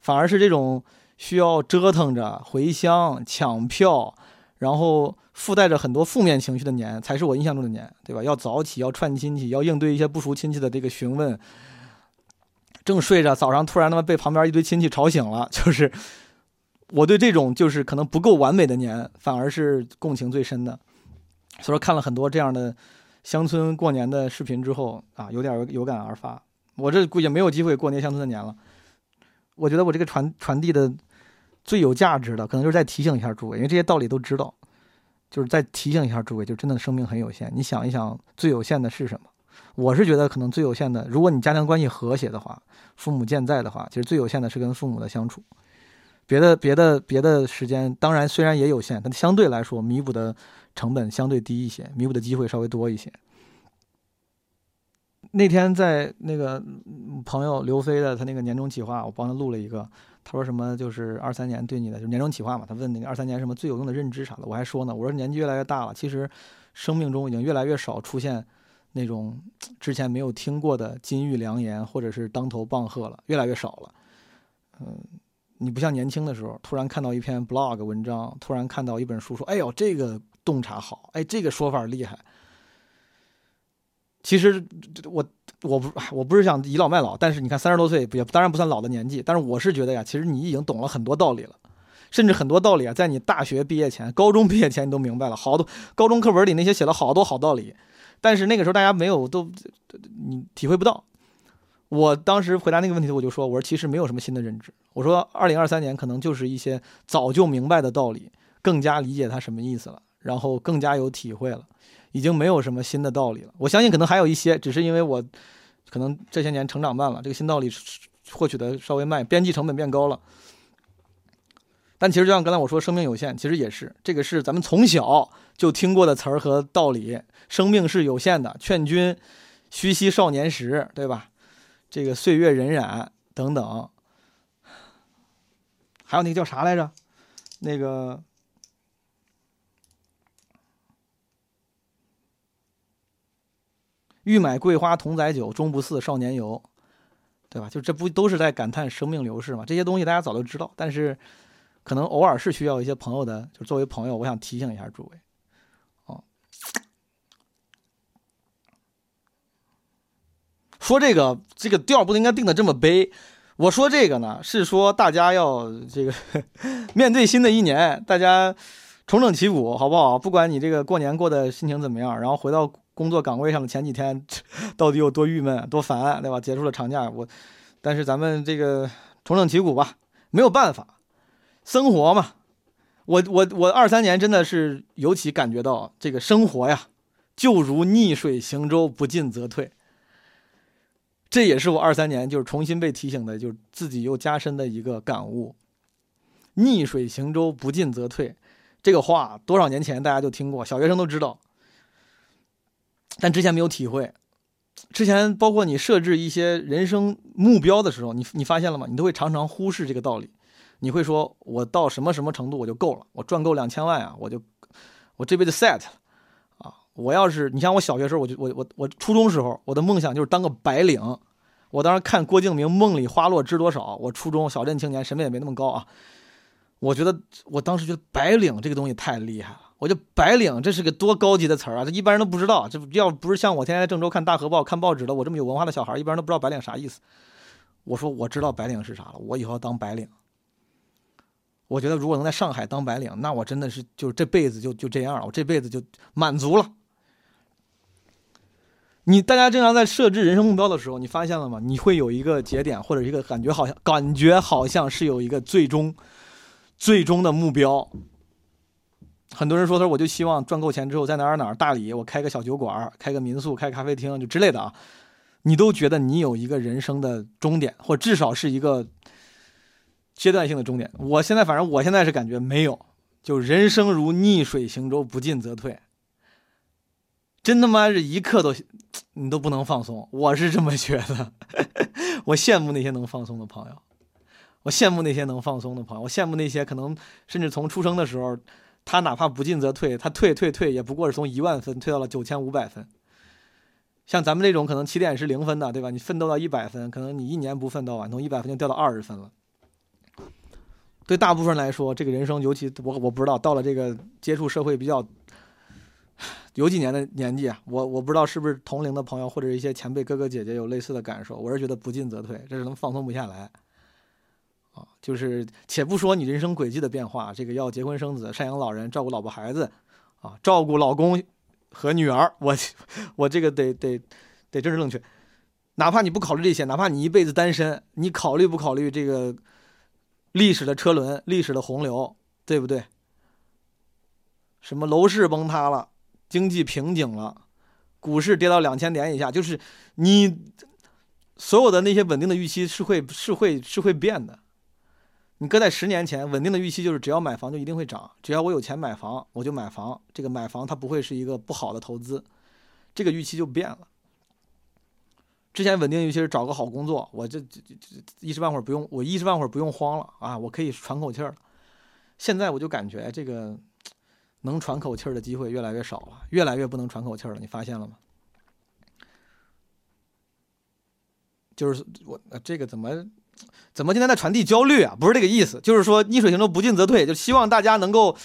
反而是这种需要折腾着回乡抢票。然后附带着很多负面情绪的年，才是我印象中的年，对吧？要早起，要串亲戚，要应对一些不熟亲戚的这个询问。正睡着，早上突然他妈被旁边一堆亲戚吵醒了，就是我对这种就是可能不够完美的年，反而是共情最深的。所以说看了很多这样的乡村过年的视频之后啊，有点有感而发。我这估计没有机会过年乡村的年了。我觉得我这个传传递的。最有价值的，可能就是再提醒一下诸位，因为这些道理都知道，就是再提醒一下诸位，就真的生命很有限。你想一想，最有限的是什么？我是觉得，可能最有限的，如果你家庭关系和谐的话，父母健在的话，其实最有限的是跟父母的相处。别的、别的、别的时间，当然虽然也有限，但相对来说，弥补的成本相对低一些，弥补的机会稍微多一些。那天在那个朋友刘飞的他那个年终企划，我帮他录了一个。他说什么？就是二三年对你的，就是年终企划嘛。他问那个二三年什么最有用的认知啥的。我还说呢，我说年纪越来越大了，其实生命中已经越来越少出现那种之前没有听过的金玉良言或者是当头棒喝了，越来越少了。嗯，你不像年轻的时候，突然看到一篇 blog 文章，突然看到一本书，说哎呦这个洞察好，哎这个说法厉害。其实我。我不，我不是想倚老卖老，但是你看三十多岁也当然不算老的年纪，但是我是觉得呀，其实你已经懂了很多道理了，甚至很多道理啊，在你大学毕业前、高中毕业前你都明白了，好多高中课文里那些写了好多好道理，但是那个时候大家没有都，你体会不到。我当时回答那个问题，我就说，我说其实没有什么新的认知，我说二零二三年可能就是一些早就明白的道理，更加理解它什么意思了，然后更加有体会了。已经没有什么新的道理了。我相信可能还有一些，只是因为我可能这些年成长慢了，这个新道理获取的稍微慢，编辑成本变高了。但其实就像刚才我说，生命有限，其实也是这个是咱们从小就听过的词儿和道理。生命是有限的，劝君须惜少年时，对吧？这个岁月荏苒等等。还有那个叫啥来着？那个。欲买桂花同载酒，终不似少年游，对吧？就这不都是在感叹生命流逝吗？这些东西大家早就知道，但是可能偶尔是需要一些朋友的，就作为朋友，我想提醒一下诸位。哦，说这个这个调不应该定的这么悲。我说这个呢，是说大家要这个 面对新的一年，大家重整旗鼓，好不好？不管你这个过年过的心情怎么样，然后回到。工作岗位上的前几天，到底有多郁闷、多烦，对吧？结束了长假，我，但是咱们这个重整旗鼓吧，没有办法，生活嘛。我我我二三年真的是尤其感觉到这个生活呀，就如逆水行舟，不进则退。这也是我二三年就是重新被提醒的，就是自己又加深的一个感悟。逆水行舟，不进则退，这个话多少年前大家就听过，小学生都知道，但之前没有体会。之前包括你设置一些人生目标的时候，你你发现了吗？你都会常常忽视这个道理。你会说，我到什么什么程度我就够了，我赚够两千万啊，我就我这辈子 set 了啊。我要是你像我小学时候，我就我我我初中时候，我的梦想就是当个白领。我当时看郭敬明《梦里花落知多少》，我初中小镇青年，审美也没那么高啊。我觉得我当时觉得白领这个东西太厉害了。我就白领，这是个多高级的词儿啊！这一般人都不知道。这要不是像我天天在郑州看大河报、看报纸的，我这么有文化的小孩，一般人都不知道白领啥意思。我说我知道白领是啥了，我以后要当白领。我觉得如果能在上海当白领，那我真的是就这辈子就就这样了，我这辈子就满足了。你大家经常在设置人生目标的时候，你发现了吗？你会有一个节点或者一个感觉，好像感觉好像是有一个最终最终的目标。很多人说：“他说我就希望赚够钱之后，在哪儿哪儿大理，我开个小酒馆，开个民宿，开咖啡厅，就之类的啊。”你都觉得你有一个人生的终点，或至少是一个阶段性的终点。我现在反正我现在是感觉没有，就人生如逆水行舟，不进则退。真他妈是一刻都你都不能放松，我是这么觉得。我羡慕那些能放松的朋友，我羡慕那些能放松的朋友，我羡慕那些可能甚至从出生的时候。他哪怕不进则退，他退退退也不过是从一万分退到了九千五百分。像咱们这种可能起点是零分的，对吧？你奋斗到一百分，可能你一年不奋斗啊，从一百分就掉到二十分了。对大部分来说，这个人生，尤其我我不知道，到了这个接触社会比较有几年的年纪啊，我我不知道是不是同龄的朋友或者一些前辈哥哥姐姐有类似的感受。我是觉得不进则退，这是能放松不下来。就是，且不说你人生轨迹的变化，这个要结婚生子、赡养老人、照顾老婆孩子，啊，照顾老公和女儿，我我这个得得得政治正确。哪怕你不考虑这些，哪怕你一辈子单身，你考虑不考虑这个历史的车轮、历史的洪流，对不对？什么楼市崩塌了，经济瓶颈了，股市跌到两千点以下，就是你所有的那些稳定的预期是会是会是会变的。你搁在十年前，稳定的预期就是只要买房就一定会涨，只要我有钱买房我就买房，这个买房它不会是一个不好的投资，这个预期就变了。之前稳定预期是找个好工作，我这这这一时半会儿不用，我一时半会儿不用慌了啊，我可以喘口气儿了。现在我就感觉这个能喘口气儿的机会越来越少了，越来越不能喘口气儿了，你发现了吗？就是我这个怎么？怎么今天在传递焦虑啊？不是这个意思，就是说逆水行舟，不进则退，就希望大家能够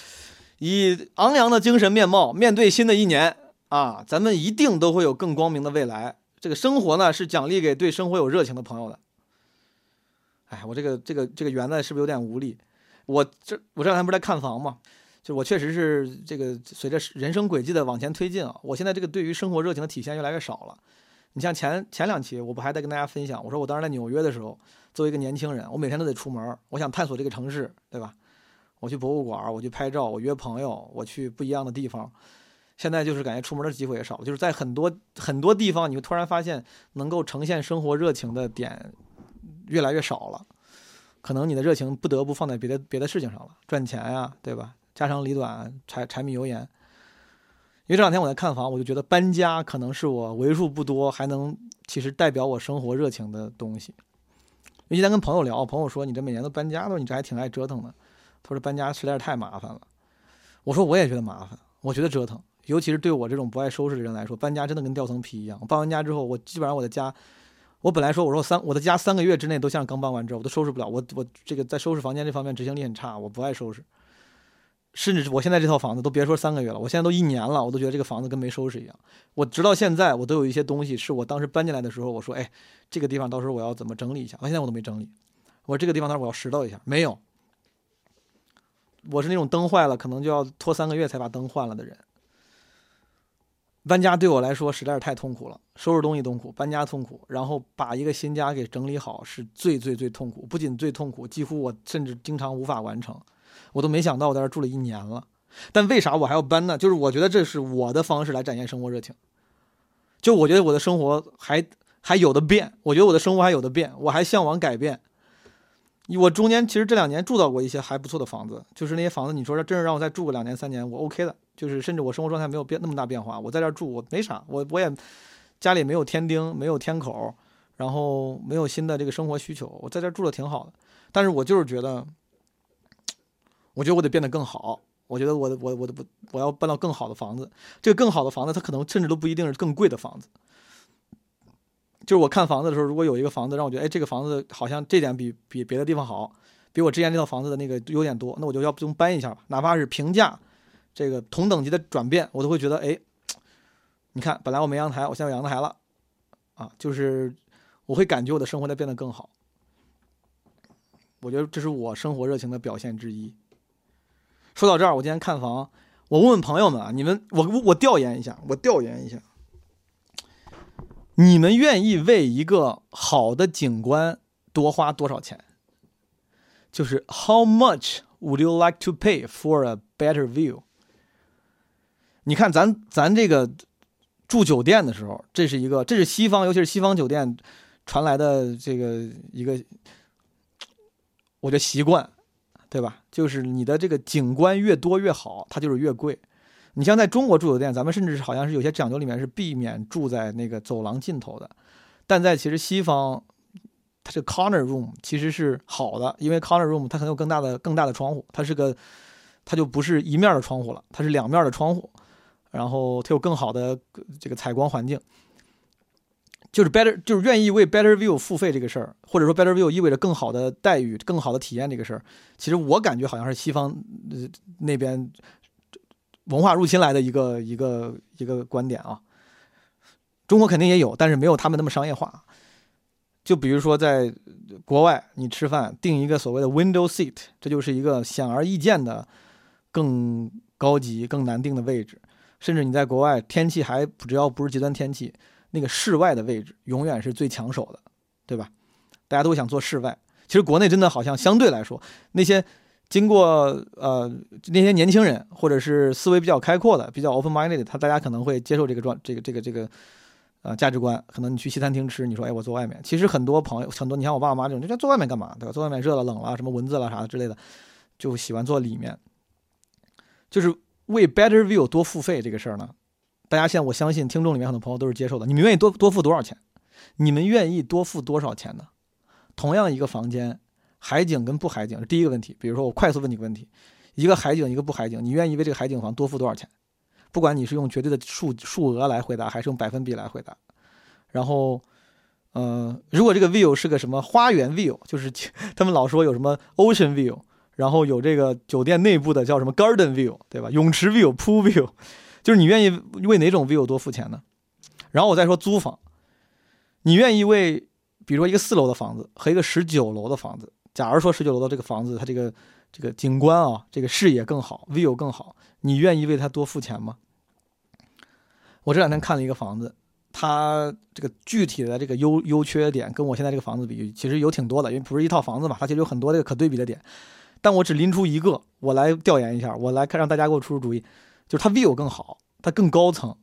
以昂扬的精神面貌面对新的一年啊！咱们一定都会有更光明的未来。这个生活呢，是奖励给对生活有热情的朋友的。哎，我这个这个这个圆子是不是有点无力？我这我这两天不是在看房吗？就我确实是这个随着人生轨迹的往前推进啊，我现在这个对于生活热情的体现越来越少了。你像前前两期，我不还在跟大家分享？我说我当时在纽约的时候，作为一个年轻人，我每天都得出门，我想探索这个城市，对吧？我去博物馆，我去拍照，我约朋友，我去不一样的地方。现在就是感觉出门的机会也少，就是在很多很多地方，你会突然发现能够呈现生活热情的点越来越少了。可能你的热情不得不放在别的别的事情上了，赚钱呀，对吧？家长里短，柴柴米油盐。因为这两天我在看房，我就觉得搬家可能是我为数不多还能其实代表我生活热情的东西。尤其在跟朋友聊，朋友说你这每年都搬家，说你这还挺爱折腾的。他说搬家实在是太麻烦了。我说我也觉得麻烦，我觉得折腾，尤其是对我这种不爱收拾的人来说，搬家真的跟掉层皮一样。搬完家之后，我基本上我的家，我本来说我说三我的家三个月之内都像刚搬完之后，我都收拾不了。我我这个在收拾房间这方面执行力很差，我不爱收拾。甚至我现在这套房子都别说三个月了，我现在都一年了，我都觉得这个房子跟没收拾一样。我直到现在，我都有一些东西是我当时搬进来的时候，我说，哎，这个地方到时候我要怎么整理一下？到现在我都没整理。我这个地方，到时候我要拾掇一下，没有。我是那种灯坏了，可能就要拖三个月才把灯换了的人。搬家对我来说实在是太痛苦了，收拾东西痛苦，搬家痛苦，然后把一个新家给整理好是最最最痛苦，不仅最痛苦，几乎我甚至经常无法完成。我都没想到我在这住了一年了，但为啥我还要搬呢？就是我觉得这是我的方式来展现生活热情。就我觉得我的生活还还有的变，我觉得我的生活还有的变，我还向往改变。我中间其实这两年住到过一些还不错的房子，就是那些房子，你说这真是让我再住个两年三年，我 OK 的。就是甚至我生活状态没有变那么大变化，我在这住我没啥，我我也家里没有添丁，没有添口，然后没有新的这个生活需求，我在这住的挺好的。但是我就是觉得，我觉得我得变得更好。我觉得我我我我我要搬到更好的房子，这个更好的房子，它可能甚至都不一定是更贵的房子。就是我看房子的时候，如果有一个房子让我觉得，哎，这个房子好像这点比比别的地方好，比我之前那套房子的那个优点多，那我就要不用搬一下吧，哪怕是平价。这个同等级的转变，我都会觉得，哎，你看，本来我没阳台，我现在有阳台了，啊，就是我会感觉我的生活在变得更好。我觉得这是我生活热情的表现之一。说到这儿，我今天看房，我问问朋友们啊，你们，我我调研一下，我调研一下，你们愿意为一个好的景观多花多少钱？就是 How much would you like to pay for a better view？你看，咱咱这个住酒店的时候，这是一个，这是西方，尤其是西方酒店传来的这个一个，我的习惯，对吧？就是你的这个景观越多越好，它就是越贵。你像在中国住酒店，咱们甚至好像是有些讲究里面是避免住在那个走廊尽头的，但在其实西方，它这 corner room 其实是好的，因为 corner room 它可能有更大的更大的窗户，它是个，它就不是一面的窗户了，它是两面的窗户。然后它有更好的这个采光环境，就是 better，就是愿意为 better view 付费这个事儿，或者说 better view 意味着更好的待遇、更好的体验这个事儿，其实我感觉好像是西方那边文化入侵来的一个一个一个观点啊。中国肯定也有，但是没有他们那么商业化。就比如说在国外，你吃饭订一个所谓的 window seat，这就是一个显而易见的更高级、更难定的位置。甚至你在国外，天气还只要不是极端天气，那个室外的位置永远是最抢手的，对吧？大家都想坐室外。其实国内真的好像相对来说，那些经过呃那些年轻人，或者是思维比较开阔的、比较 open-minded，他大家可能会接受这个状这个这个这个呃价值观。可能你去西餐厅吃，你说哎我坐外面，其实很多朋友很多，你像我爸我妈这种，就坐外面干嘛，对吧？坐外面热了冷了，什么蚊子了啥之类的，就喜欢坐里面，就是。为 Better View 多付费这个事儿呢，大家现在我相信听众里面很多朋友都是接受的。你们愿意多多付多少钱？你们愿意多付多少钱呢？同样一个房间，海景跟不海景是第一个问题。比如说我快速问你个问题：一个海景，一个不海景，你愿意为这个海景房多付多少钱？不管你是用绝对的数数额来回答，还是用百分比来回答。然后，呃，如果这个 View 是个什么花园 View，就是 他们老说有什么 Ocean View。然后有这个酒店内部的叫什么 garden view，对吧？泳池 view、pool view，就是你愿意为哪种 view 多付钱呢？然后我再说租房，你愿意为，比如说一个四楼的房子和一个十九楼的房子，假如说十九楼的这个房子它这个这个景观啊，这个视野更好，view 更好，你愿意为它多付钱吗？我这两天看了一个房子，它这个具体的这个优优缺点跟我现在这个房子比，其实有挺多的，因为不是一套房子嘛，它其实有很多这个可对比的点。但我只拎出一个，我来调研一下，我来看让大家给我出出主意，就是它 view 更好，它更高层。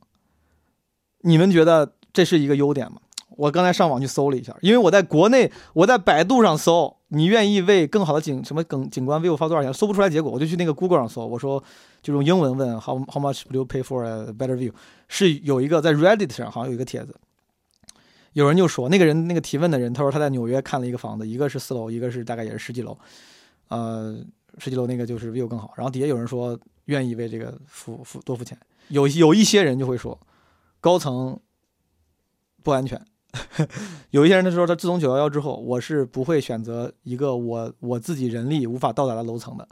你们觉得这是一个优点吗？我刚才上网去搜了一下，因为我在国内，我在百度上搜，你愿意为更好的景什么景景观 view 花多少钱？搜不出来结果，我就去那个 Google 上搜，我说就用英文问 How how much do you pay for a better view？是有一个在 Reddit 上好像有一个帖子，有人就说那个人那个提问的人，他说他在纽约看了一个房子，一个是四楼，一个是大概也是十几楼。呃，十几楼那个就是 view 更好，然后底下有人说愿意为这个付付多付钱，有有一些人就会说高层不安全，有一些人他说他自从九幺幺之后，我是不会选择一个我我自己人力无法到达的楼层的。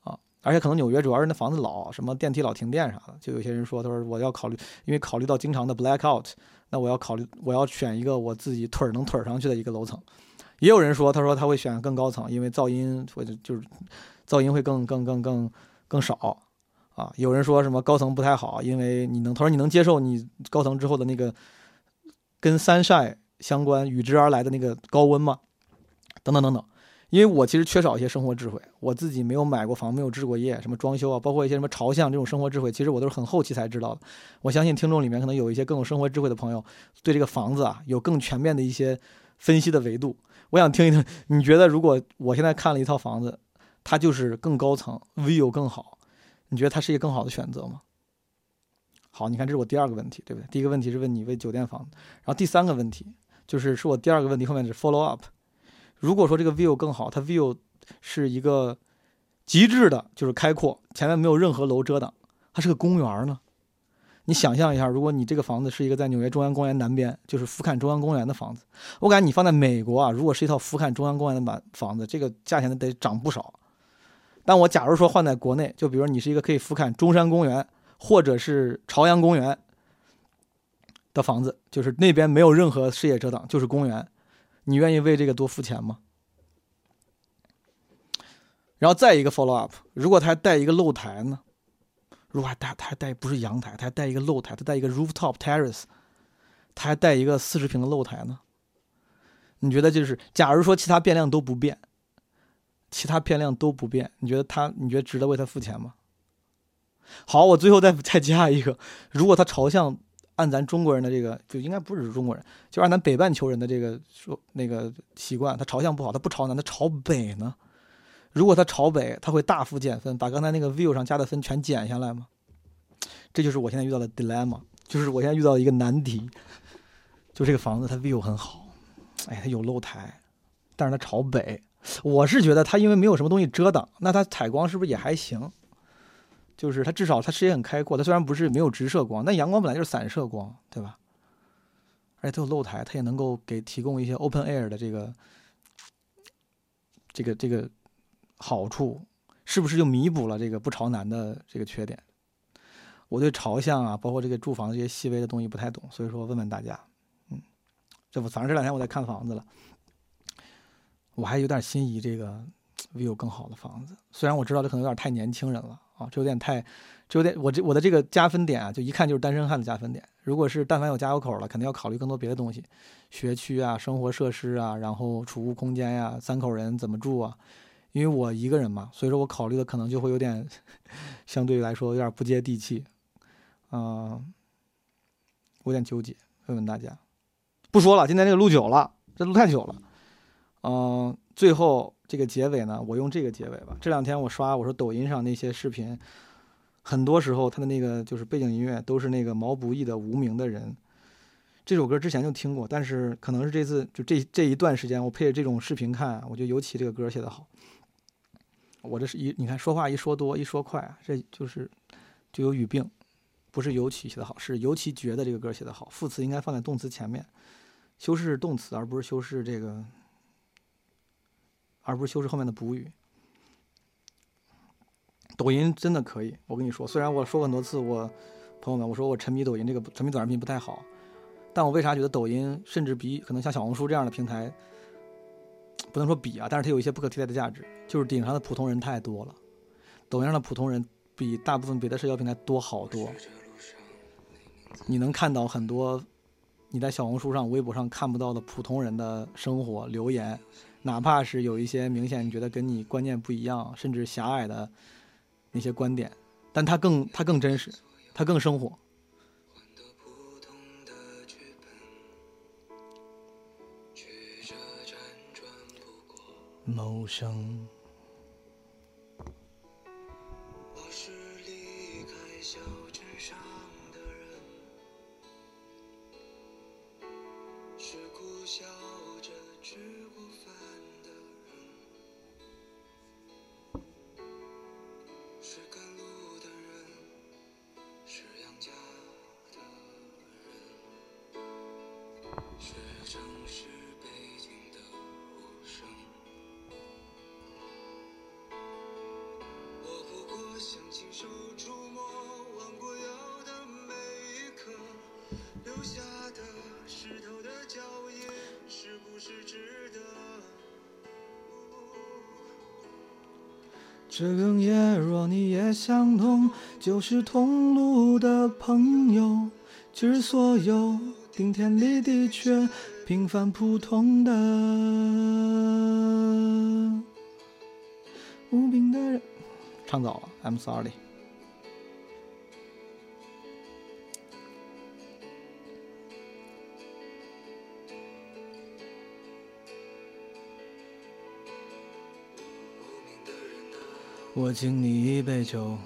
啊，而且可能纽约主要是那房子老，什么电梯老停电啥的，就有些人说他说我要考虑，因为考虑到经常的 blackout，那我要考虑我要选一个我自己腿能腿上去的一个楼层。也有人说，他说他会选更高层，因为噪音或者就是噪音会更更更更更少啊。有人说什么高层不太好，因为你能他说你能接受你高层之后的那个跟三晒相关与之而来的那个高温吗？等等等等。因为我其实缺少一些生活智慧，我自己没有买过房，没有置过业，什么装修啊，包括一些什么朝向这种生活智慧，其实我都是很后期才知道的。我相信听众里面可能有一些更有生活智慧的朋友，对这个房子啊有更全面的一些分析的维度。我想听一听，你觉得如果我现在看了一套房子，它就是更高层，view 更好，你觉得它是一个更好的选择吗？好，你看这是我第二个问题，对不对？第一个问题是问你为酒店房，然后第三个问题就是是我第二个问题后面是 follow up。如果说这个 view 更好，它 view 是一个极致的，就是开阔，前面没有任何楼遮挡，它是个公园呢。你想象一下，如果你这个房子是一个在纽约中央公园南边，就是俯瞰中央公园的房子，我感觉你放在美国啊，如果是一套俯瞰中央公园的房房子，这个价钱得涨不少。但我假如说换在国内，就比如你是一个可以俯瞰中山公园或者是朝阳公园的房子，就是那边没有任何视野遮挡，就是公园。你愿意为这个多付钱吗？然后再一个 follow up，如果他还带一个露台呢？如果还带他还带不是阳台，他还带一个露台，他带一个 rooftop terrace，他还带一个四十平的露台呢？你觉得就是，假如说其他变量都不变，其他变量都不变，你觉得他你觉得值得为他付钱吗？好，我最后再再加一个，如果他朝向。按咱中国人的这个，就应该不只是中国人，就按咱北半球人的这个说那个习惯，它朝向不好，它不朝南，它朝北呢。如果它朝北，它会大幅减分，把刚才那个 view 上加的分全减下来吗？这就是我现在遇到的 dilemma，就是我现在遇到一个难题。就这个房子，它 view 很好，哎，它有露台，但是它朝北。我是觉得它因为没有什么东西遮挡，那它采光是不是也还行？就是它至少它视野很开阔，它虽然不是没有直射光，但阳光本来就是散射光，对吧？而且它有露台，它也能够给提供一些 open air 的这个这个这个好处，是不是就弥补了这个不朝南的这个缺点？我对朝向啊，包括这个住房这些细微的东西不太懂，所以说问问大家，嗯，这不反正这两天我在看房子了，我还有点心仪这个 view 更好的房子，虽然我知道这可能有点太年轻人了。啊，这有点太，这有点我这我的这个加分点啊，就一看就是单身汉的加分点。如果是但凡有家有口了，肯定要考虑更多别的东西，学区啊、生活设施啊，然后储物空间呀、三口人怎么住啊。因为我一个人嘛，所以说我考虑的可能就会有点，相对来说有点不接地气。嗯，我有点纠结，问问大家。不说了，今天这个录久了，这录太久了。嗯，最后。这个结尾呢，我用这个结尾吧。这两天我刷，我说抖音上那些视频，很多时候他的那个就是背景音乐都是那个毛不易的《无名的人》。这首歌之前就听过，但是可能是这次就这这一段时间，我配着这种视频看，我觉得尤其这个歌写得好。我这是一你看说话一说多一说快，这就是就有语病，不是尤其写得好，是尤其觉得这个歌写得好。副词应该放在动词前面，修饰动词，而不是修饰这个。而不是修饰后面的补语。抖音真的可以，我跟你说，虽然我说过很多次，我朋友们，我说我沉迷抖音这个沉迷短视频不太好，但我为啥觉得抖音甚至比可能像小红书这样的平台，不能说比啊，但是它有一些不可替代的价值，就是顶上的普通人太多了，抖音上的普通人比大部分别的社交平台多好多，你能看到很多你在小红书上、微博上看不到的普通人的生活留言。哪怕是有一些明显你觉得跟你观念不一样，甚至狭隘的那些观点，但它更它更真实，它更生活。谋生。这哽咽若你也相同就是同路的朋友。致所有顶天立地却平凡普通的无名的人。唱早了 i'm sorry 我敬你一杯酒，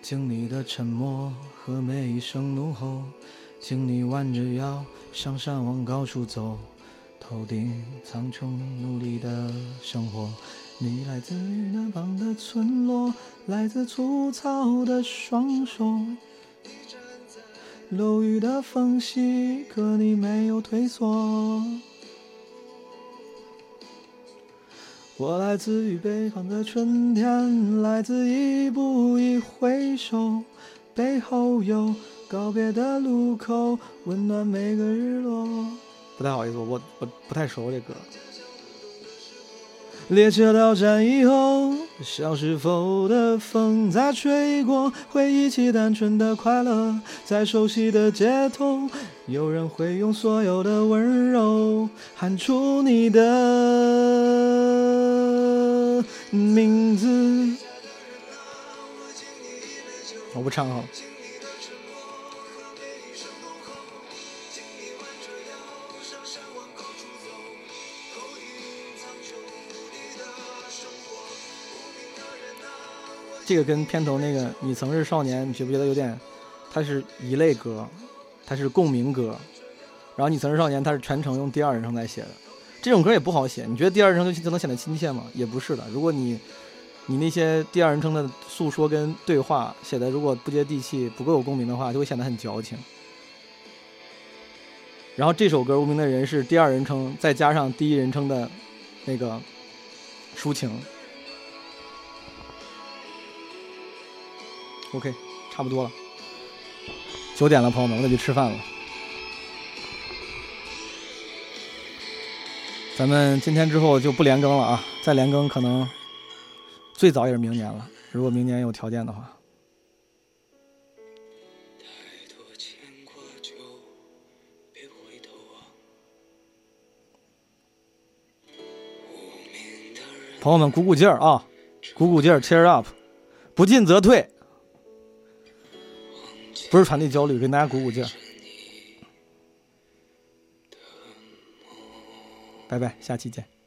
敬你的沉默和每一声怒吼，敬你弯着腰上山往高处走，头顶苍穹努力的生活。你来自于南方的村落，来自粗糙的双手。楼宇的缝隙，可你没有退缩。我来自于北方的春天，来自一步一回首，背后有告别的路口，温暖每个日落。不太好意思，我我不太熟这歌。列车到站以后，小时候的风在吹过，回忆起单纯的快乐，在熟悉的街头，有人会用所有的温柔喊出你的。名字，我不唱哈。这个跟片头那个“你曾是少年”，你觉不觉得有点？它是一类歌，它是共鸣歌。然后“你曾是少年”，它是全程用第二人称在写的。这种歌也不好写，你觉得第二人称就就能显得亲切吗？也不是的。如果你，你那些第二人称的诉说跟对话写的如果不接地气、不够有共鸣的话，就会显得很矫情。然后这首歌《无名的人》是第二人称再加上第一人称的，那个抒情。OK，差不多了，九点了，朋友们，我得去吃饭了。咱们今天之后就不连更了啊！再连更可能最早也是明年了，如果明年有条件的话。朋友们，鼓鼓劲儿啊！鼓鼓劲儿，cheer up！不进则退，不是传递焦虑，给大家鼓鼓劲儿。拜拜，下期见。